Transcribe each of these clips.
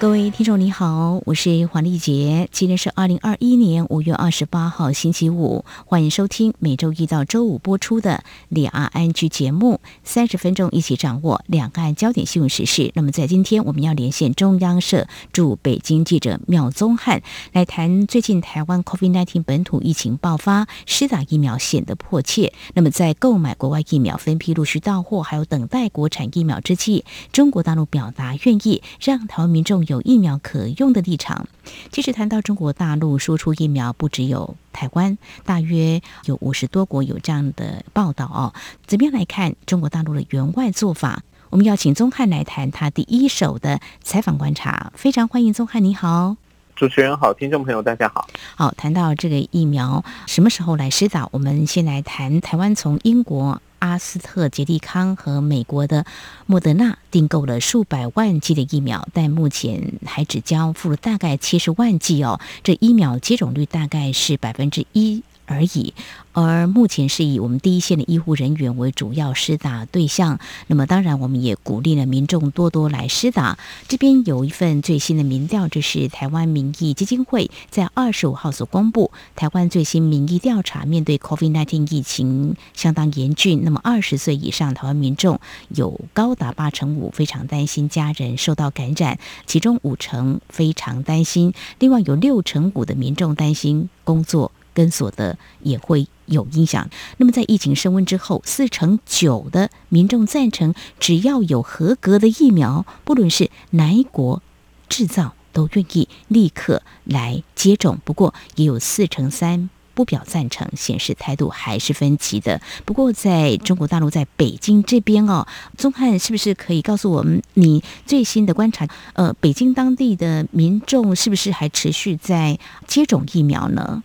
各位听众你好，我是黄丽杰，今天是二零二一年五月二十八号星期五，欢迎收听每周一到周五播出的两岸 ING 节目，三十分钟一起掌握两岸焦点新闻时事。那么在今天我们要连线中央社驻北京记者苗宗翰来谈最近台湾 COVID-19 本土疫情爆发，施打疫苗显得迫切。那么在购买国外疫苗分批陆续到货，还有等待国产疫苗之际，中国大陆表达愿意让台湾民众。有疫苗可用的立场。其实谈到中国大陆输出疫苗，不只有台湾，大约有五十多国有这样的报道哦。怎么样来看中国大陆的援外做法？我们要请宗翰来谈他第一手的采访观察。非常欢迎宗翰，你好，主持人好，听众朋友大家好。好，谈到这个疫苗什么时候来施打，我们先来谈台湾从英国。阿斯特捷利康和美国的莫德纳订购了数百万剂的疫苗，但目前还只交付了大概七十万剂哦，这疫苗接种率大概是百分之一而已。而目前是以我们第一线的医护人员为主要施打对象，那么当然我们也鼓励了民众多多来施打。这边有一份最新的民调，这是台湾民意基金会在二十五号所公布台湾最新民意调查，面对 COVID-19 疫情相当严峻，那么二十岁以上台湾民众有高达八成五非常担心家人受到感染，其中五成非常担心，另外有六成五的民众担心工作跟所得也会有影响。那么，在疫情升温之后，四成九的民众赞成，只要有合格的疫苗，不论是哪一国制造，都愿意立刻来接种。不过，也有四成三不表赞成，显示态度还是分歧的。不过，在中国大陆，在北京这边哦，宗翰是不是可以告诉我们你最新的观察？呃，北京当地的民众是不是还持续在接种疫苗呢？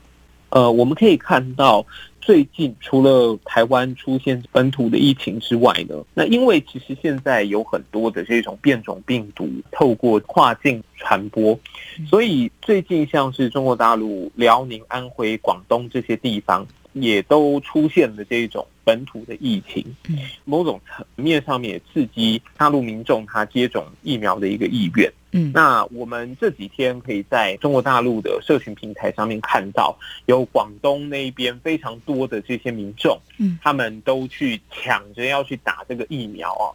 呃，我们可以看到。最近除了台湾出现本土的疫情之外呢，那因为其实现在有很多的这种变种病毒透过跨境传播，所以最近像是中国大陆辽宁、安徽、广东这些地方也都出现了这种本土的疫情，某种层面上面也刺激大陆民众他接种疫苗的一个意愿。嗯，那我们这几天可以在中国大陆的社群平台上面看到，有广东那边非常多的这些民众，嗯，他们都去抢着要去打这个疫苗啊。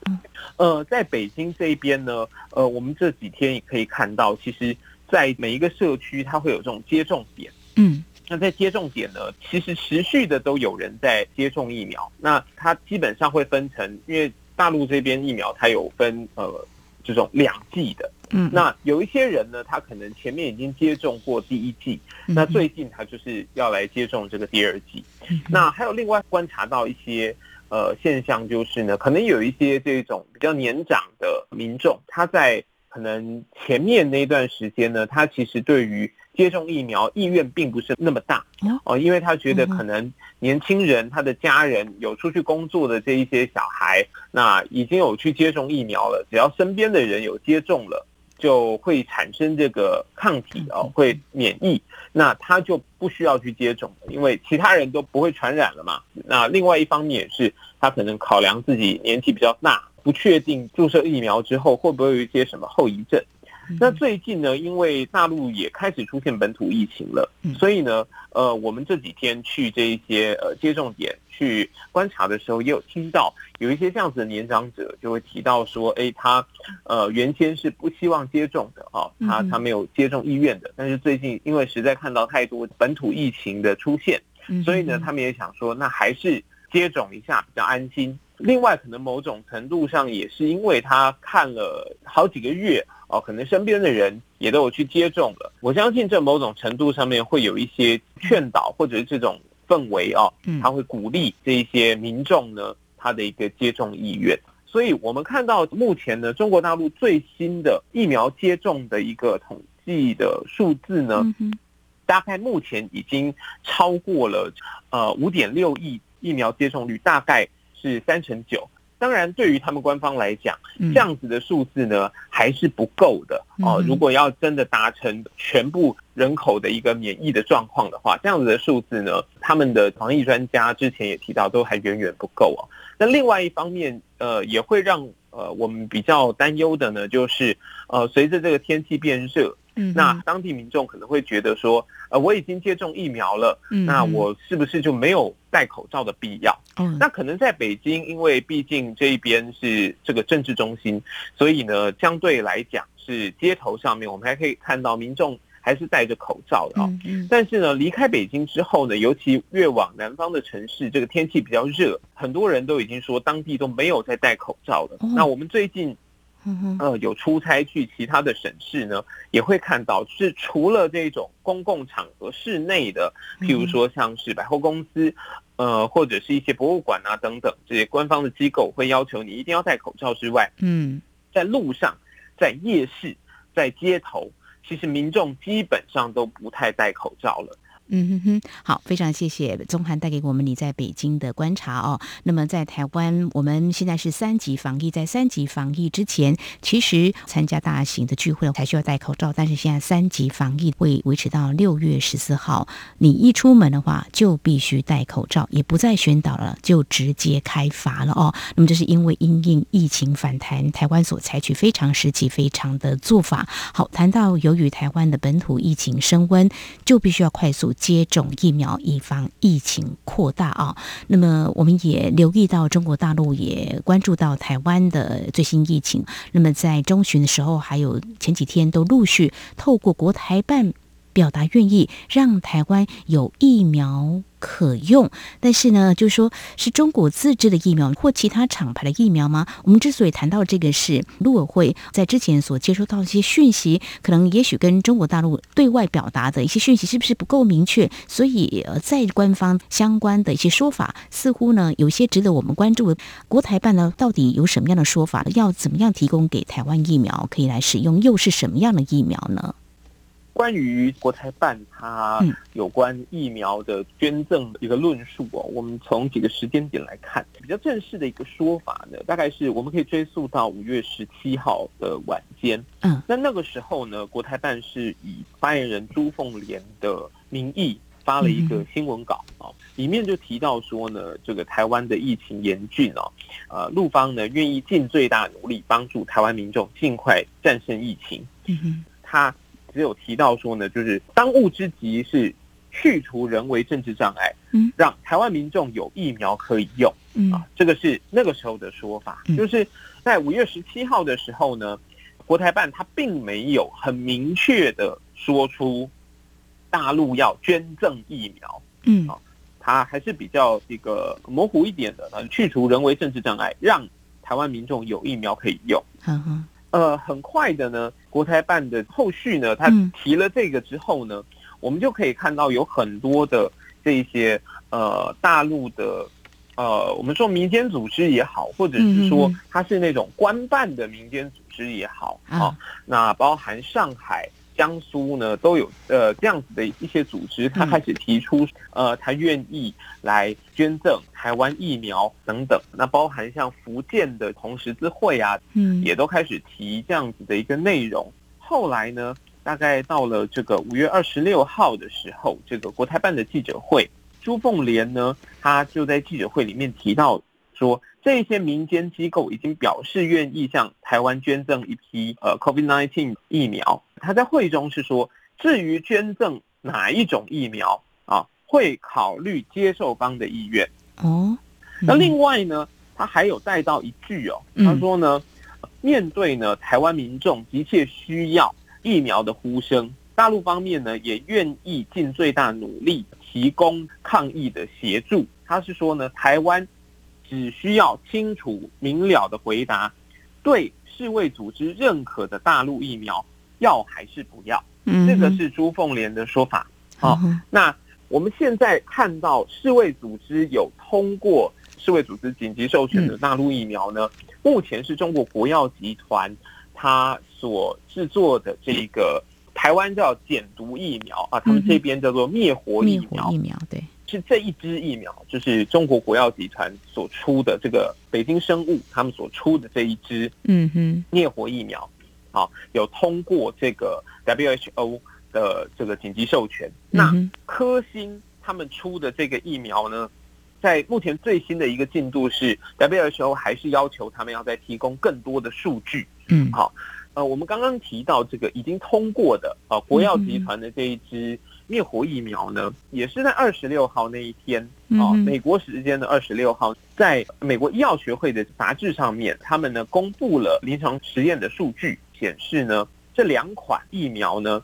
呃，在北京这边呢，呃，我们这几天也可以看到，其实，在每一个社区，它会有这种接种点。嗯，那在接种点呢，其实持续的都有人在接种疫苗。那它基本上会分成，因为大陆这边疫苗它有分呃这种两剂的。嗯，那有一些人呢，他可能前面已经接种过第一剂，那最近他就是要来接种这个第二剂。那还有另外观察到一些呃现象，就是呢，可能有一些这种比较年长的民众，他在可能前面那段时间呢，他其实对于接种疫苗意愿并不是那么大哦，因为他觉得可能年轻人他的家人有出去工作的这一些小孩，那已经有去接种疫苗了，只要身边的人有接种了。就会产生这个抗体哦，会免疫，那他就不需要去接种，因为其他人都不会传染了嘛。那另外一方面也是，他可能考量自己年纪比较大，不确定注射疫苗之后会不会有一些什么后遗症。那最近呢，因为大陆也开始出现本土疫情了，所以呢，呃，我们这几天去这一些呃接种点去观察的时候，也有听到有一些这样子的年长者就会提到说，哎，他呃原先是不希望接种的啊，他他没有接种意愿的，但是最近因为实在看到太多本土疫情的出现，所以呢，他们也想说，那还是接种一下比较安心。另外，可能某种程度上也是因为他看了好几个月。哦，可能身边的人也都有去接种了。我相信这某种程度上面会有一些劝导，或者是这种氛围哦，他会鼓励这一些民众呢，他的一个接种意愿。所以我们看到目前呢，中国大陆最新的疫苗接种的一个统计的数字呢，大概目前已经超过了呃五点六亿疫苗接种率，大概是三成九。当然，对于他们官方来讲，这样子的数字呢还是不够的哦。如果要真的达成全部人口的一个免疫的状况的话，这样子的数字呢，他们的防疫专家之前也提到，都还远远不够哦。那另外一方面，呃，也会让呃我们比较担忧的呢，就是呃，随着这个天气变热。嗯，那当地民众可能会觉得说，呃，我已经接种疫苗了，嗯，那我是不是就没有戴口罩的必要？嗯，那可能在北京，因为毕竟这一边是这个政治中心，所以呢，相对来讲是街头上面，我们还可以看到民众还是戴着口罩的啊。但是呢，离开北京之后呢，尤其越往南方的城市，这个天气比较热，很多人都已经说当地都没有在戴口罩了。那我们最近。呃，有出差去其他的省市呢，也会看到，是除了这种公共场合室内的，譬如说像是百货公司，呃，或者是一些博物馆啊等等这些官方的机构会要求你一定要戴口罩之外，嗯，在路上、在夜市、在街头，其实民众基本上都不太戴口罩了。嗯哼哼，好，非常谢谢宗翰带给我们你在北京的观察哦。那么在台湾，我们现在是三级防疫，在三级防疫之前，其实参加大型的聚会才需要戴口罩，但是现在三级防疫会维持到六月十四号，你一出门的话就必须戴口罩，也不再宣导了，就直接开罚了哦。那么这是因为因应疫情反弹，台湾所采取非常时期非常的做法。好，谈到由于台湾的本土疫情升温，就必须要快速。接种疫苗，以防疫情扩大啊。那么，我们也留意到中国大陆也关注到台湾的最新疫情。那么，在中旬的时候，还有前几天都陆续透过国台办表达愿意让台湾有疫苗。可用，但是呢，就是说是中国自制的疫苗或其他厂牌的疫苗吗？我们之所以谈到这个，是陆委会在之前所接收到一些讯息，可能也许跟中国大陆对外表达的一些讯息是不是不够明确？所以，在官方相关的一些说法，似乎呢有些值得我们关注。国台办呢，到底有什么样的说法？要怎么样提供给台湾疫苗可以来使用？又是什么样的疫苗呢？关于国台办它有关疫苗的捐赠的一个论述哦，我们从几个时间点来看，比较正式的一个说法呢，大概是我们可以追溯到五月十七号的晚间。嗯，那那个时候呢，国台办是以发言人朱凤莲的名义发了一个新闻稿啊，里面就提到说呢，这个台湾的疫情严峻哦，呃，陆方呢愿意尽最大努力帮助台湾民众尽快战胜疫情。嗯哼，他。只有提到说呢，就是当务之急是去除人为政治障碍，嗯，让台湾民众有疫苗可以用，嗯。啊，这个是那个时候的说法，就是在五月十七号的时候呢，国台办他并没有很明确的说出大陆要捐赠疫苗，嗯。啊，他还是比较一个模糊一点的，去除人为政治障碍，让台湾民众有疫苗可以用，嗯哼。呃，很快的呢，国台办的后续呢，他提了这个之后呢，嗯、我们就可以看到有很多的这些呃大陆的呃，我们说民间组织也好，或者是说它是那种官办的民间组织也好，啊、哦，那包含上海。江苏呢都有呃这样子的一些组织，他开始提出呃他愿意来捐赠台湾疫苗等等，那包含像福建的红十字会啊，嗯，也都开始提这样子的一个内容。后来呢，大概到了这个五月二十六号的时候，这个国台办的记者会，朱凤莲呢，他就在记者会里面提到说。这些民间机构已经表示愿意向台湾捐赠一批呃 COVID-19 疫苗。他在会中是说，至于捐赠哪一种疫苗啊，会考虑接受方的意愿。哦，那另外呢，他还有带到一句哦，他说呢，面对呢台湾民众急切需要疫苗的呼声，大陆方面呢也愿意尽最大努力提供抗疫的协助。他是说呢，台湾。只需要清楚明了的回答，对世卫组织认可的大陆疫苗要还是不要？嗯，这个是朱凤莲的说法。好，那我们现在看到世卫组织有通过世卫组织紧急授权的大陆疫苗呢，目前是中国国药集团它所制作的这个台湾叫减毒疫苗啊，他们这边叫做灭活疫苗。灭活疫苗对。是这一支疫苗，就是中国国药集团所出的这个北京生物他们所出的这一支，嗯哼，灭活疫苗，好，有通过这个 WHO 的这个紧急授权。那科兴他们出的这个疫苗呢，在目前最新的一个进度是 WHO 还是要求他们要再提供更多的数据。嗯，好，呃，我们刚刚提到这个已经通过的呃国药集团的这一支。灭活疫苗呢，也是在二十六号那一天啊，美国时间的二十六号，在美国医药学会的杂志上面，他们呢公布了临床实验的数据，显示呢这两款疫苗呢，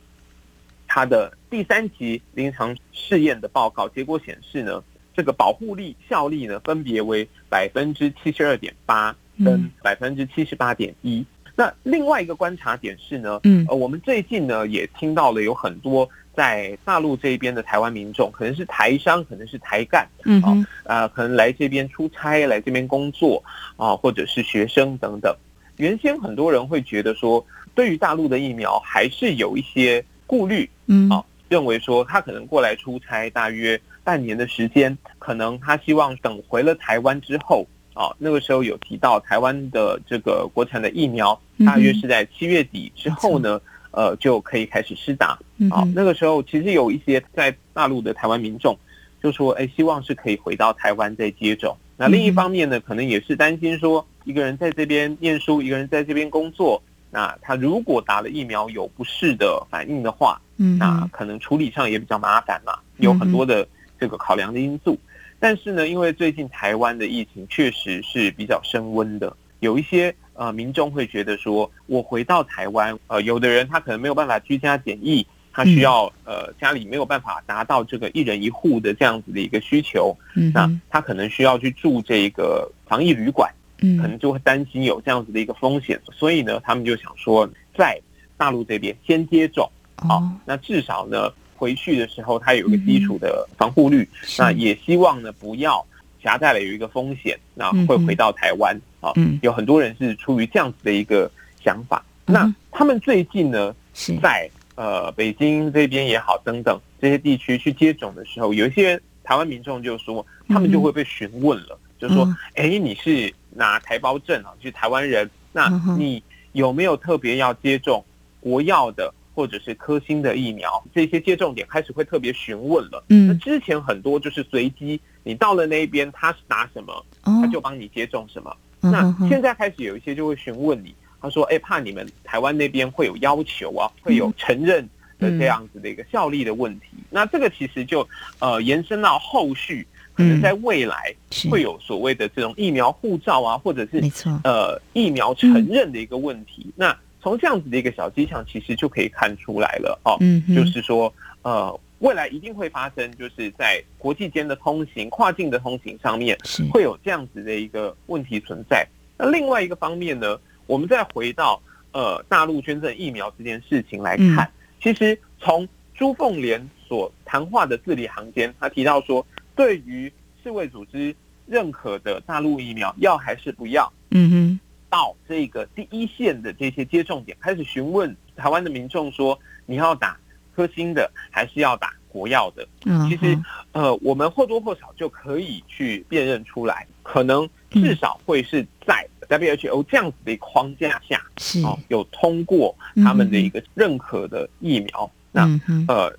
它的第三期临床试验的报告结果显示呢，这个保护力效力呢分别为百分之七十二点八跟百分之七十八点一。那另外一个观察点是呢，嗯，呃，我们最近呢也听到了有很多。在大陆这边的台湾民众，可能是台商，可能是台干，嗯，啊、呃，可能来这边出差，来这边工作，啊，或者是学生等等。原先很多人会觉得说，对于大陆的疫苗还是有一些顾虑，嗯，啊，认为说他可能过来出差大约半年的时间，可能他希望等回了台湾之后，啊，那个时候有提到台湾的这个国产的疫苗，大约是在七月底之后呢。呃，就可以开始施打。好，那个时候其实有一些在大陆的台湾民众就说，哎，希望是可以回到台湾再接种。那另一方面呢，可能也是担心说，一个人在这边念书，一个人在这边工作，那他如果打了疫苗有不适的反应的话，那可能处理上也比较麻烦嘛，有很多的这个考量的因素。但是呢，因为最近台湾的疫情确实是比较升温的，有一些。呃，民众会觉得说，我回到台湾，呃，有的人他可能没有办法居家检疫，他需要呃家里没有办法达到这个一人一户的这样子的一个需求，嗯，那他可能需要去住这个防疫旅馆，嗯，可能就会担心有这样子的一个风险，所以呢，他们就想说，在大陆这边先接种，好，那至少呢回去的时候他有一个基础的防护率，那也希望呢不要。夹带了有一个风险，那会回到台湾啊。有很多人是出于这样子的一个想法。那他们最近呢，在呃北京这边也好，等等这些地区去接种的时候，有一些台湾民众就说，他们就会被询问了，就说：“哎，你是拿台胞证啊，就是台湾人，那你有没有特别要接种国药的？”或者是科兴的疫苗，这些接种点开始会特别询问了。嗯，那之前很多就是随机，你到了那边，他是拿什么，他就帮你接种什么。那现在开始有一些就会询问你，他说：“哎，怕你们台湾那边会有要求啊，会有承认的这样子的一个效力的问题。”那这个其实就呃延伸到后续，可能在未来会有所谓的这种疫苗护照啊，或者是呃疫苗承认的一个问题。那从这样子的一个小迹象，其实就可以看出来了哦，就是说，呃，未来一定会发生，就是在国际间的通行、跨境的通行上面，会有这样子的一个问题存在。那另外一个方面呢，我们再回到呃大陆捐赠疫苗这件事情来看，其实从朱凤莲所谈话的字里行间，他提到说，对于世卫组织认可的大陆疫苗，要还是不要？嗯哼。到这个第一线的这些接种点，开始询问台湾的民众说：“你要打科兴的，还是要打国药的？”嗯，其实呃，我们或多或少就可以去辨认出来，可能至少会是在 WHO 这样子的一个框架下，是哦，有通过他们的一个认可的疫苗，那呃，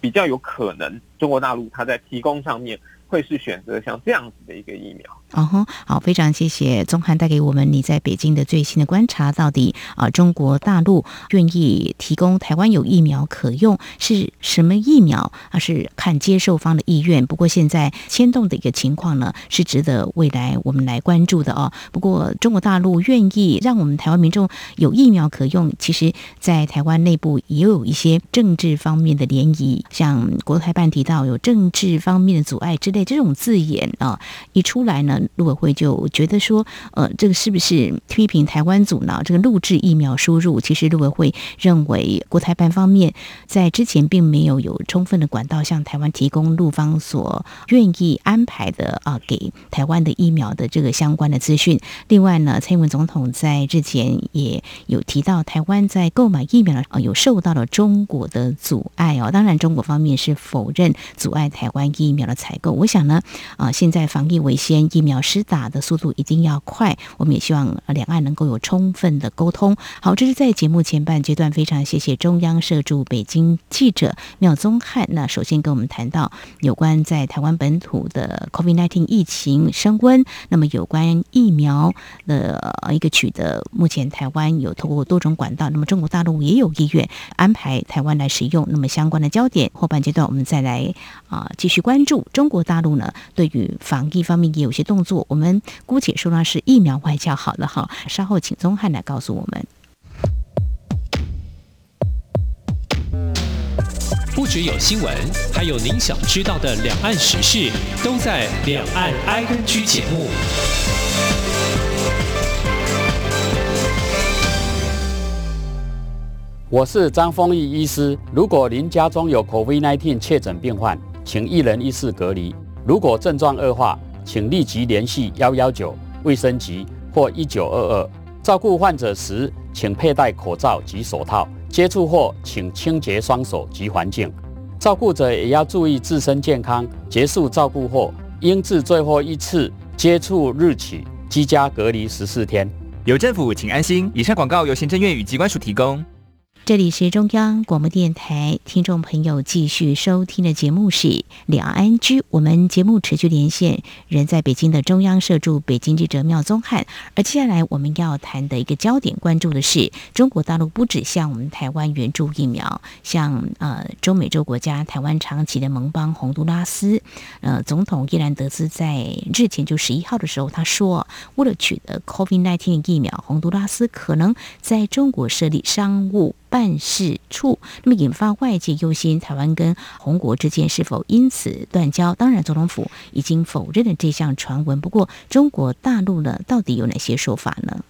比较有可能中国大陆它在提供上面会是选择像这样子的一个疫苗。哦吼，好，非常谢谢宗翰带给我们你在北京的最新的观察。到底啊，中国大陆愿意提供台湾有疫苗可用是什么疫苗啊？是看接受方的意愿。不过现在牵动的一个情况呢，是值得未来我们来关注的哦。不过中国大陆愿意让我们台湾民众有疫苗可用，其实，在台湾内部也有一些政治方面的涟漪，像国台办提到有政治方面的阻碍之类这种字眼啊，一出来呢。陆委会就觉得说，呃，这个是不是批评台湾阻挠这个陆制疫苗输入？其实陆委会认为，国台办方面在之前并没有有充分的管道向台湾提供陆方所愿意安排的啊，给台湾的疫苗的这个相关的资讯。另外呢，蔡英文总统在之前也有提到，台湾在购买疫苗啊，有受到了中国的阻碍哦。当然，中国方面是否认阻碍台湾疫苗的采购。我想呢，啊，现在防疫为先，疫苗施打的速度一定要快。我们也希望两岸能够有充分的沟通。好，这是在节目前半阶段，非常谢谢中央社驻北京记者廖宗翰。那首先跟我们谈到有关在台湾本土的 COVID-19 疫情升温，那么有关疫苗的一个取得，目前台湾有透过多种管道，那么中国大陆也有意愿安排台湾来使用。那么相关的焦点，后半阶段我们再来啊继续关注中国大陆呢，对于防疫方面也有些动作，我们姑且说它是疫苗外交好了哈。稍后请宗汉来告诉我们。不只有新闻，还有您想知道的两岸时事，都在《两岸 ING》节目。我是张丰毅医师。如果您家中有 COVID-19 确诊病患，请一人一室隔离。如果症状恶化，请立即联系幺幺九卫生局或一九二二。照顾患者时，请佩戴口罩及手套。接触后，请清洁双手及环境。照顾者也要注意自身健康。结束照顾后，应自最后一次接触日起居家隔离十四天。有政府，请安心。以上广告由行政院与机关署提供。这里是中央广播电台，听众朋友继续收听的节目是两岸居。我们节目持续连线人在北京的中央社驻北京记者妙宗翰。而接下来我们要谈的一个焦点，关注的是中国大陆不只向我们台湾援助疫苗，像呃中美洲国家台湾长期的盟邦洪都拉斯，呃总统伊兰德斯在日前就十一号的时候他说，为了取得 COVID-19 疫苗，洪都拉斯可能在中国设立商务。办事处，那么引发外界忧心，台湾跟洪国之间是否因此断交？当然，总统府已经否认了这项传闻。不过，中国大陆呢，到底有哪些说法呢？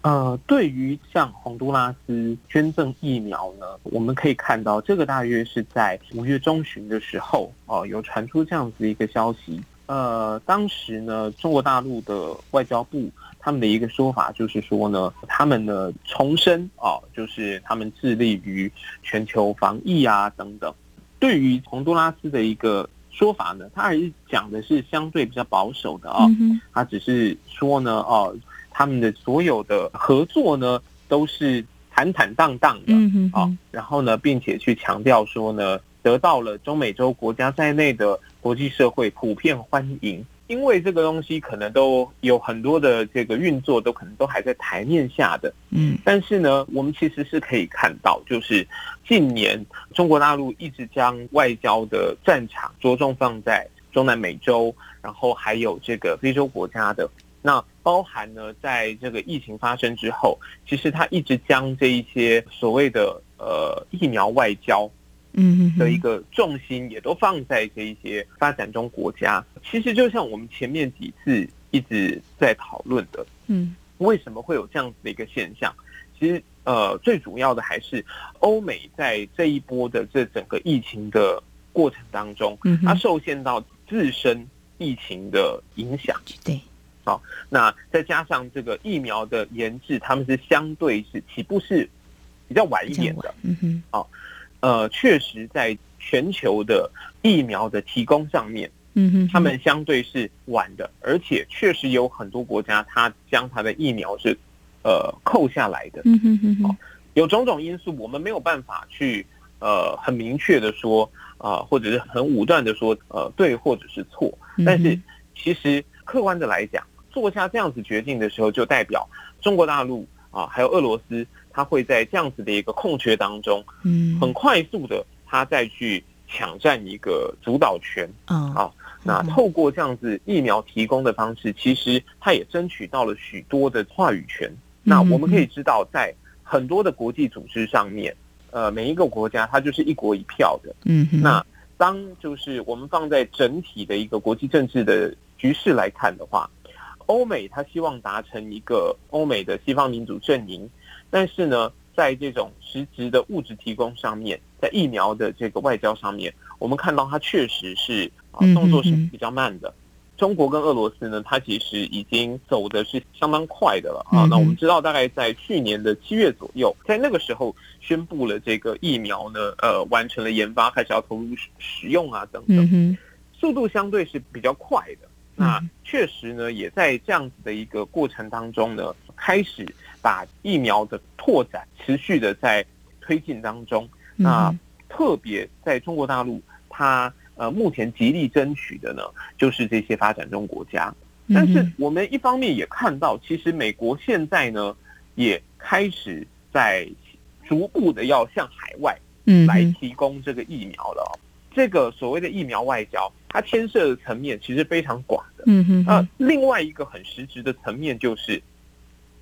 呃，对于像洪都拉斯捐赠疫苗呢，我们可以看到，这个大约是在五月中旬的时候，哦、呃，有传出这样子一个消息。呃，当时呢，中国大陆的外交部。他们的一个说法就是说呢，他们呢重申啊，就是他们致力于全球防疫啊等等。对于洪都拉斯的一个说法呢，他还是讲的是相对比较保守的啊，他只是说呢，哦，他们的所有的合作呢都是坦坦荡荡的啊，然后呢，并且去强调说呢，得到了中美洲国家在内的国际社会普遍欢迎。因为这个东西可能都有很多的这个运作，都可能都还在台面下的。嗯，但是呢，我们其实是可以看到，就是近年中国大陆一直将外交的战场着重放在中南美洲，然后还有这个非洲国家的。那包含呢，在这个疫情发生之后，其实它一直将这一些所谓的呃疫苗外交。嗯，的一个重心也都放在这一些发展中国家。其实就像我们前面几次一直在讨论的，嗯，为什么会有这样子的一个现象？其实呃，最主要的还是欧美在这一波的这整个疫情的过程当中，嗯，它受限到自身疫情的影响。对，好，那再加上这个疫苗的研制，他们是相对是起步是比较晚一点的。嗯哼，好。呃，确实，在全球的疫苗的提供上面，嗯哼，他们相对是晚的，而且确实有很多国家，它将它的疫苗是呃扣下来的，嗯哼哼，有种种因素，我们没有办法去呃很明确的说啊、呃，或者是很武断的说呃对或者是错，但是其实客观的来讲，做下这样子决定的时候，就代表中国大陆啊、呃，还有俄罗斯。他会在这样子的一个空缺当中，嗯，很快速的，他再去抢占一个主导权，嗯，啊，那透过这样子疫苗提供的方式，其实他也争取到了许多的话语权。那我们可以知道，在很多的国际组织上面，呃，每一个国家它就是一国一票的，嗯，那当就是我们放在整体的一个国际政治的局势来看的话，欧美他希望达成一个欧美的西方民主阵营，但是呢，在这种实质的物质提供上面，在疫苗的这个外交上面，我们看到它确实是啊动作是比较慢的。中国跟俄罗斯呢，它其实已经走的是相当快的了啊。那我们知道，大概在去年的七月左右，在那个时候宣布了这个疫苗呢，呃，完成了研发，开始要投入使用啊等等，速度相对是比较快的。那确实呢，也在这样子的一个过程当中呢，开始。把疫苗的拓展持续的在推进当中，那特别在中国大陆，它呃目前极力争取的呢，就是这些发展中国家。但是我们一方面也看到，其实美国现在呢，也开始在逐步的要向海外来提供这个疫苗了。这个所谓的疫苗外交，它牵涉的层面其实非常广的。嗯哼。那另外一个很实质的层面就是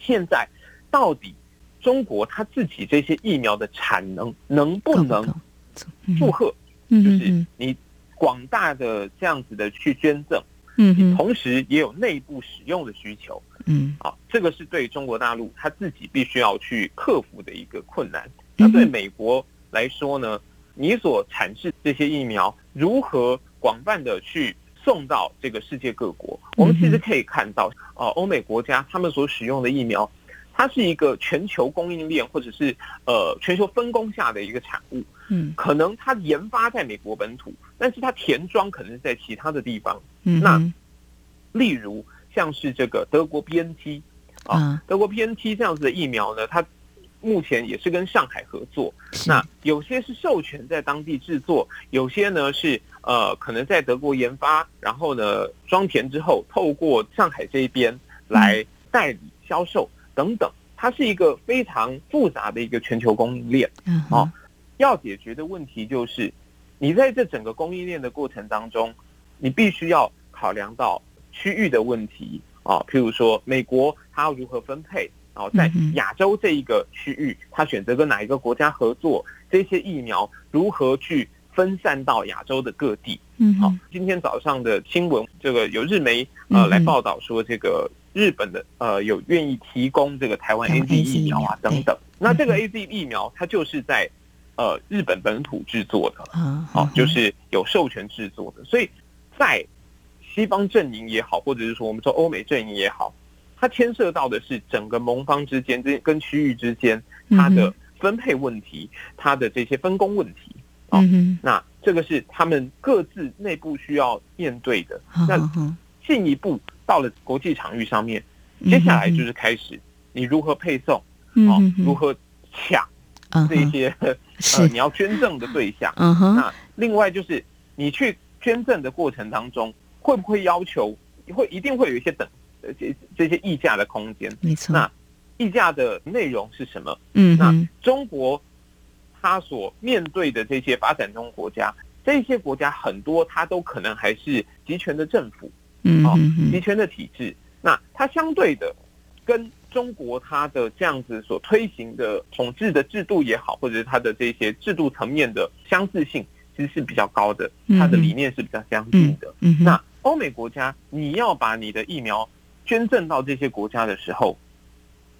现在。到底中国它自己这些疫苗的产能能不能负荷？就是你广大的这样子的去捐赠，嗯，同时也有内部使用的需求，嗯，啊，这个是对中国大陆它自己必须要去克服的一个困难。那对美国来说呢，你所产制这些疫苗如何广泛的去送到这个世界各国？我们其实可以看到，啊，欧美国家他们所使用的疫苗。它是一个全球供应链，或者是呃全球分工下的一个产物。嗯，可能它研发在美国本土，但是它填装可能是在其他的地方。嗯，那例如像是这个德国 BNT 啊，德国 BNT 这样子的疫苗呢，它目前也是跟上海合作。那有些是授权在当地制作，有些呢是呃可能在德国研发，然后呢装填之后透过上海这一边来代理销售。等等，它是一个非常复杂的一个全球供应链。嗯，哦，要解决的问题就是，你在这整个供应链的过程当中，你必须要考量到区域的问题啊，譬如说美国它要如何分配，然后在亚洲这一个区域，它选择跟哪一个国家合作，这些疫苗如何去分散到亚洲的各地。嗯，好，今天早上的新闻，这个有日媒呃来报道说这个。日本的呃有愿意提供这个台湾 AZ 疫苗啊等等，那这个 AZ 疫苗它就是在呃日本本土制作的，好，就是有授权制作的，所以在西方阵营也好，或者是说我们说欧美阵营也好，它牵涉到的是整个盟方之间这跟区域之间它的分配问题，它的这些分工问题。啊，那这个是他们各自内部需要面对的，那进一步。到了国际场域上面，接下来就是开始你如何配送，哦，如何抢这些呃 你要捐赠的对象。那另外就是你去捐赠的过程当中，会不会要求会一定会有一些等呃这这些溢价的空间？没错。那溢价的内容是什么？嗯，那中国它所面对的这些发展中国家，这些国家很多它都可能还是集权的政府。嗯，好，集权的体制，那它相对的跟中国它的这样子所推行的统治的制度也好，或者是它的这些制度层面的相似性，其实是比较高的，它的理念是比较相近的。嗯，那欧美国家，你要把你的疫苗捐赠到这些国家的时候，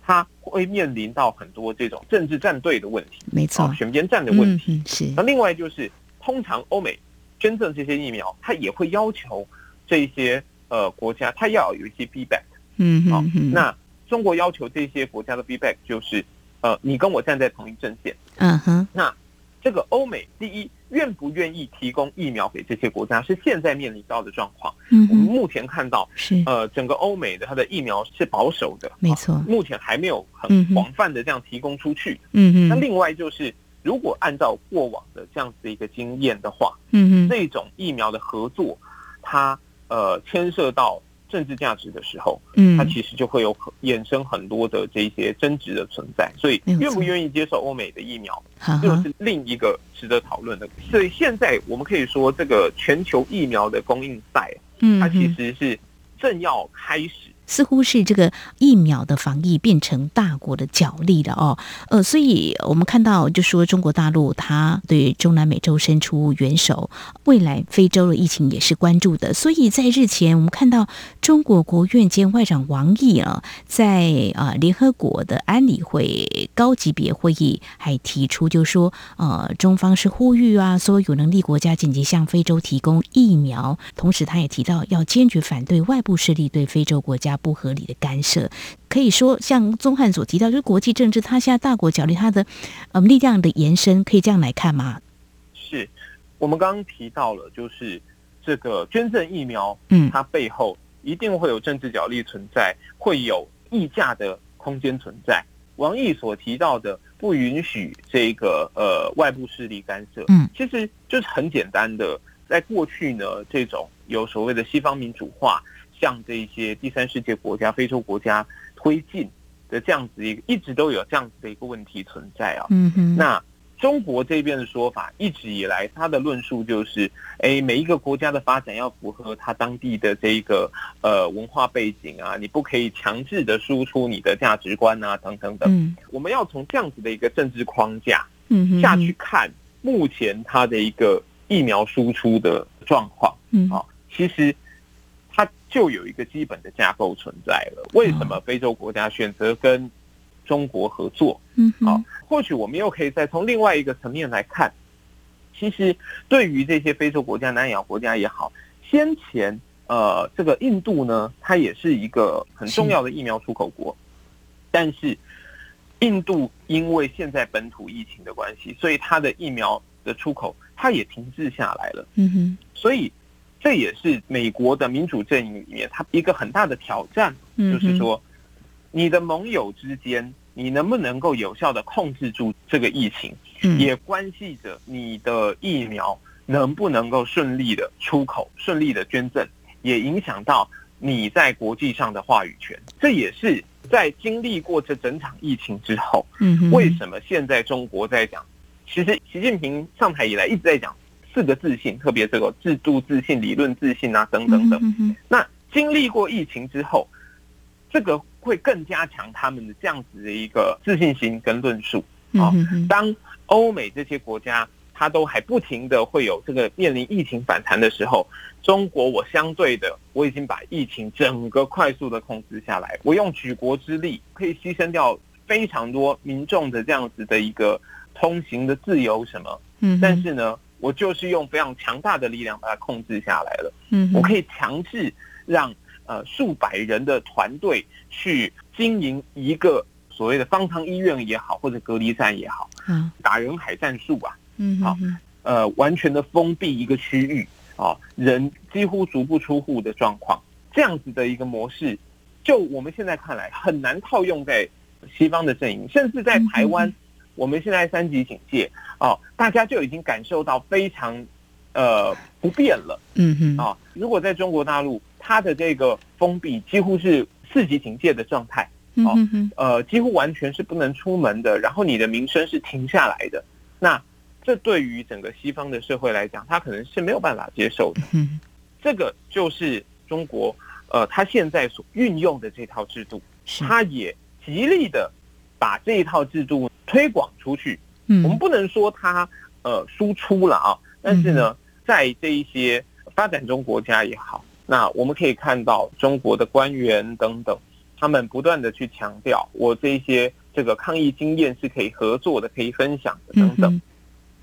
它会面临到很多这种政治站队的问题，没错，选边站的问题。是。那另外就是，通常欧美捐赠这些疫苗，它也会要求这些。呃，国家它要有一些 feedback，嗯，好，那中国要求这些国家的 feedback 就是，呃，你跟我站在同一阵线，嗯哼，那这个欧美第一愿不愿意提供疫苗给这些国家，是现在面临到的状况。嗯，我们目前看到是。呃，整个欧美的它的疫苗是保守的，没错，目前还没有很广泛的这样提供出去。嗯哼，那另外就是，如果按照过往的这样子的一个经验的话，嗯哼，这种疫苗的合作，它。呃，牵涉到政治价值的时候，嗯，它其实就会有衍生很多的这些争执的存在。所以，愿不愿意接受欧美的疫苗，这是另一个值得讨论的。所以，现在我们可以说，这个全球疫苗的供应赛，嗯，它其实是正要开始，似乎是这个疫苗的防疫变成大国的角力了哦。呃，所以我们看到，就说中国大陆它对中南美洲伸出援手，未来非洲的疫情也是关注的。所以在日前，我们看到中国国务院兼外长王毅啊，在啊联合国的安理会高级别会议还提出，就说呃，中方是呼吁啊，所有有能力国家紧急向非洲提供疫苗，同时他也提到要坚决反对外部势力对非洲国家。不合理的干涉，可以说像宗翰所提到，就是国际政治，它现在大国角力，它的呃力量的延伸，可以这样来看吗？是我们刚刚提到了，就是这个捐赠疫苗，嗯，它背后一定会有政治角力存在，会有溢价的空间存在。王毅所提到的不允许这个呃外部势力干涉，嗯，其实就是很简单的，在过去呢，这种有所谓的西方民主化。向这一些第三世界国家、非洲国家推进的这样子一个，一直都有这样子的一个问题存在啊。嗯哼。那中国这边的说法，一直以来他的论述就是，哎，每一个国家的发展要符合他当地的这一个呃文化背景啊，你不可以强制的输出你的价值观啊，等等等。嗯。我们要从这样子的一个政治框架，嗯下去看目前它的一个疫苗输出的状况。嗯。好，其实。就有一个基本的架构存在了。为什么非洲国家选择跟中国合作？嗯，好，或许我们又可以再从另外一个层面来看。其实，对于这些非洲国家、南亚国家也好，先前呃，这个印度呢，它也是一个很重要的疫苗出口国。但是，印度因为现在本土疫情的关系，所以它的疫苗的出口它也停滞下来了。嗯哼，所以。这也是美国的民主阵营里面，它一个很大的挑战，就是说，你的盟友之间，你能不能够有效的控制住这个疫情，也关系着你的疫苗能不能够顺利的出口、顺利的捐赠，也影响到你在国际上的话语权。这也是在经历过这整场疫情之后，为什么现在中国在讲？其实习近平上台以来一直在讲。四个自信，特别这个制度自信、理论自信啊，等等等。那经历过疫情之后，这个会更加强他们的这样子的一个自信心跟论述啊。当欧美这些国家它都还不停的会有这个面临疫情反弹的时候，中国我相对的我已经把疫情整个快速的控制下来，我用举国之力可以牺牲掉非常多民众的这样子的一个通行的自由什么。嗯，但是呢。我就是用非常强大的力量把它控制下来了。嗯，我可以强制让呃数百人的团队去经营一个所谓的方舱医院也好，或者隔离站也好，嗯，打人海战术啊，嗯，好，呃，完全的封闭一个区域啊，人几乎足不出户的状况，这样子的一个模式，就我们现在看来很难套用在西方的阵营，甚至在台湾。我们现在三级警戒哦，大家就已经感受到非常呃不便了。嗯哼啊，如果在中国大陆，它的这个封闭几乎是四级警戒的状态，哦，呃，几乎完全是不能出门的，然后你的民生是停下来的。那这对于整个西方的社会来讲，他可能是没有办法接受的。嗯，这个就是中国呃，他现在所运用的这套制度，他也极力的把这一套制度。推广出去，嗯，我们不能说它呃输出了啊，但是呢，在这一些发展中国家也好，那我们可以看到中国的官员等等，他们不断的去强调，我这一些这个抗疫经验是可以合作的，可以分享的等等。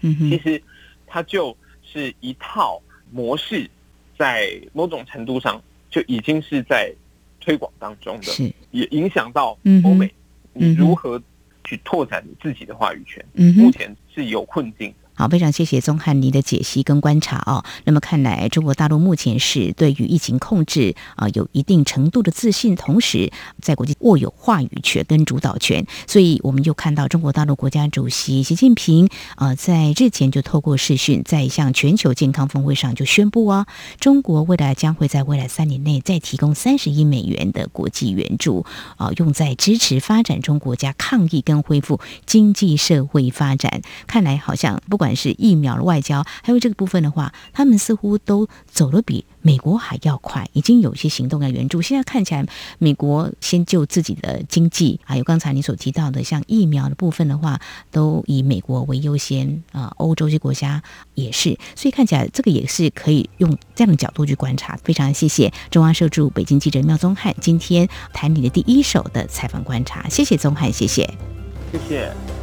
嗯，其实它就是一套模式，在某种程度上就已经是在推广当中的，也影响到欧美，你如何。去拓展你自己的话语权，嗯，目前是有困境。好，非常谢谢宗翰你的解析跟观察哦。那么看来，中国大陆目前是对于疫情控制啊有一定程度的自信，同时在国际握有话语权跟主导权。所以，我们就看到中国大陆国家主席习近平啊，在日前就透过视讯，在一项全球健康峰会上就宣布啊，中国未来将会在未来三年内再提供三十亿美元的国际援助啊，用在支持发展中国家抗疫跟恢复经济社会发展。看来好像不管不管是疫苗的外交，还有这个部分的话，他们似乎都走得比美国还要快，已经有一些行动要援助。现在看起来，美国先救自己的经济，还有刚才你所提到的，像疫苗的部分的话，都以美国为优先啊。欧洲这些国家也是，所以看起来这个也是可以用这样的角度去观察。非常谢谢中央社驻北京记者苗宗翰今天谈你的第一手的采访观察，谢谢宗翰，谢谢，谢谢。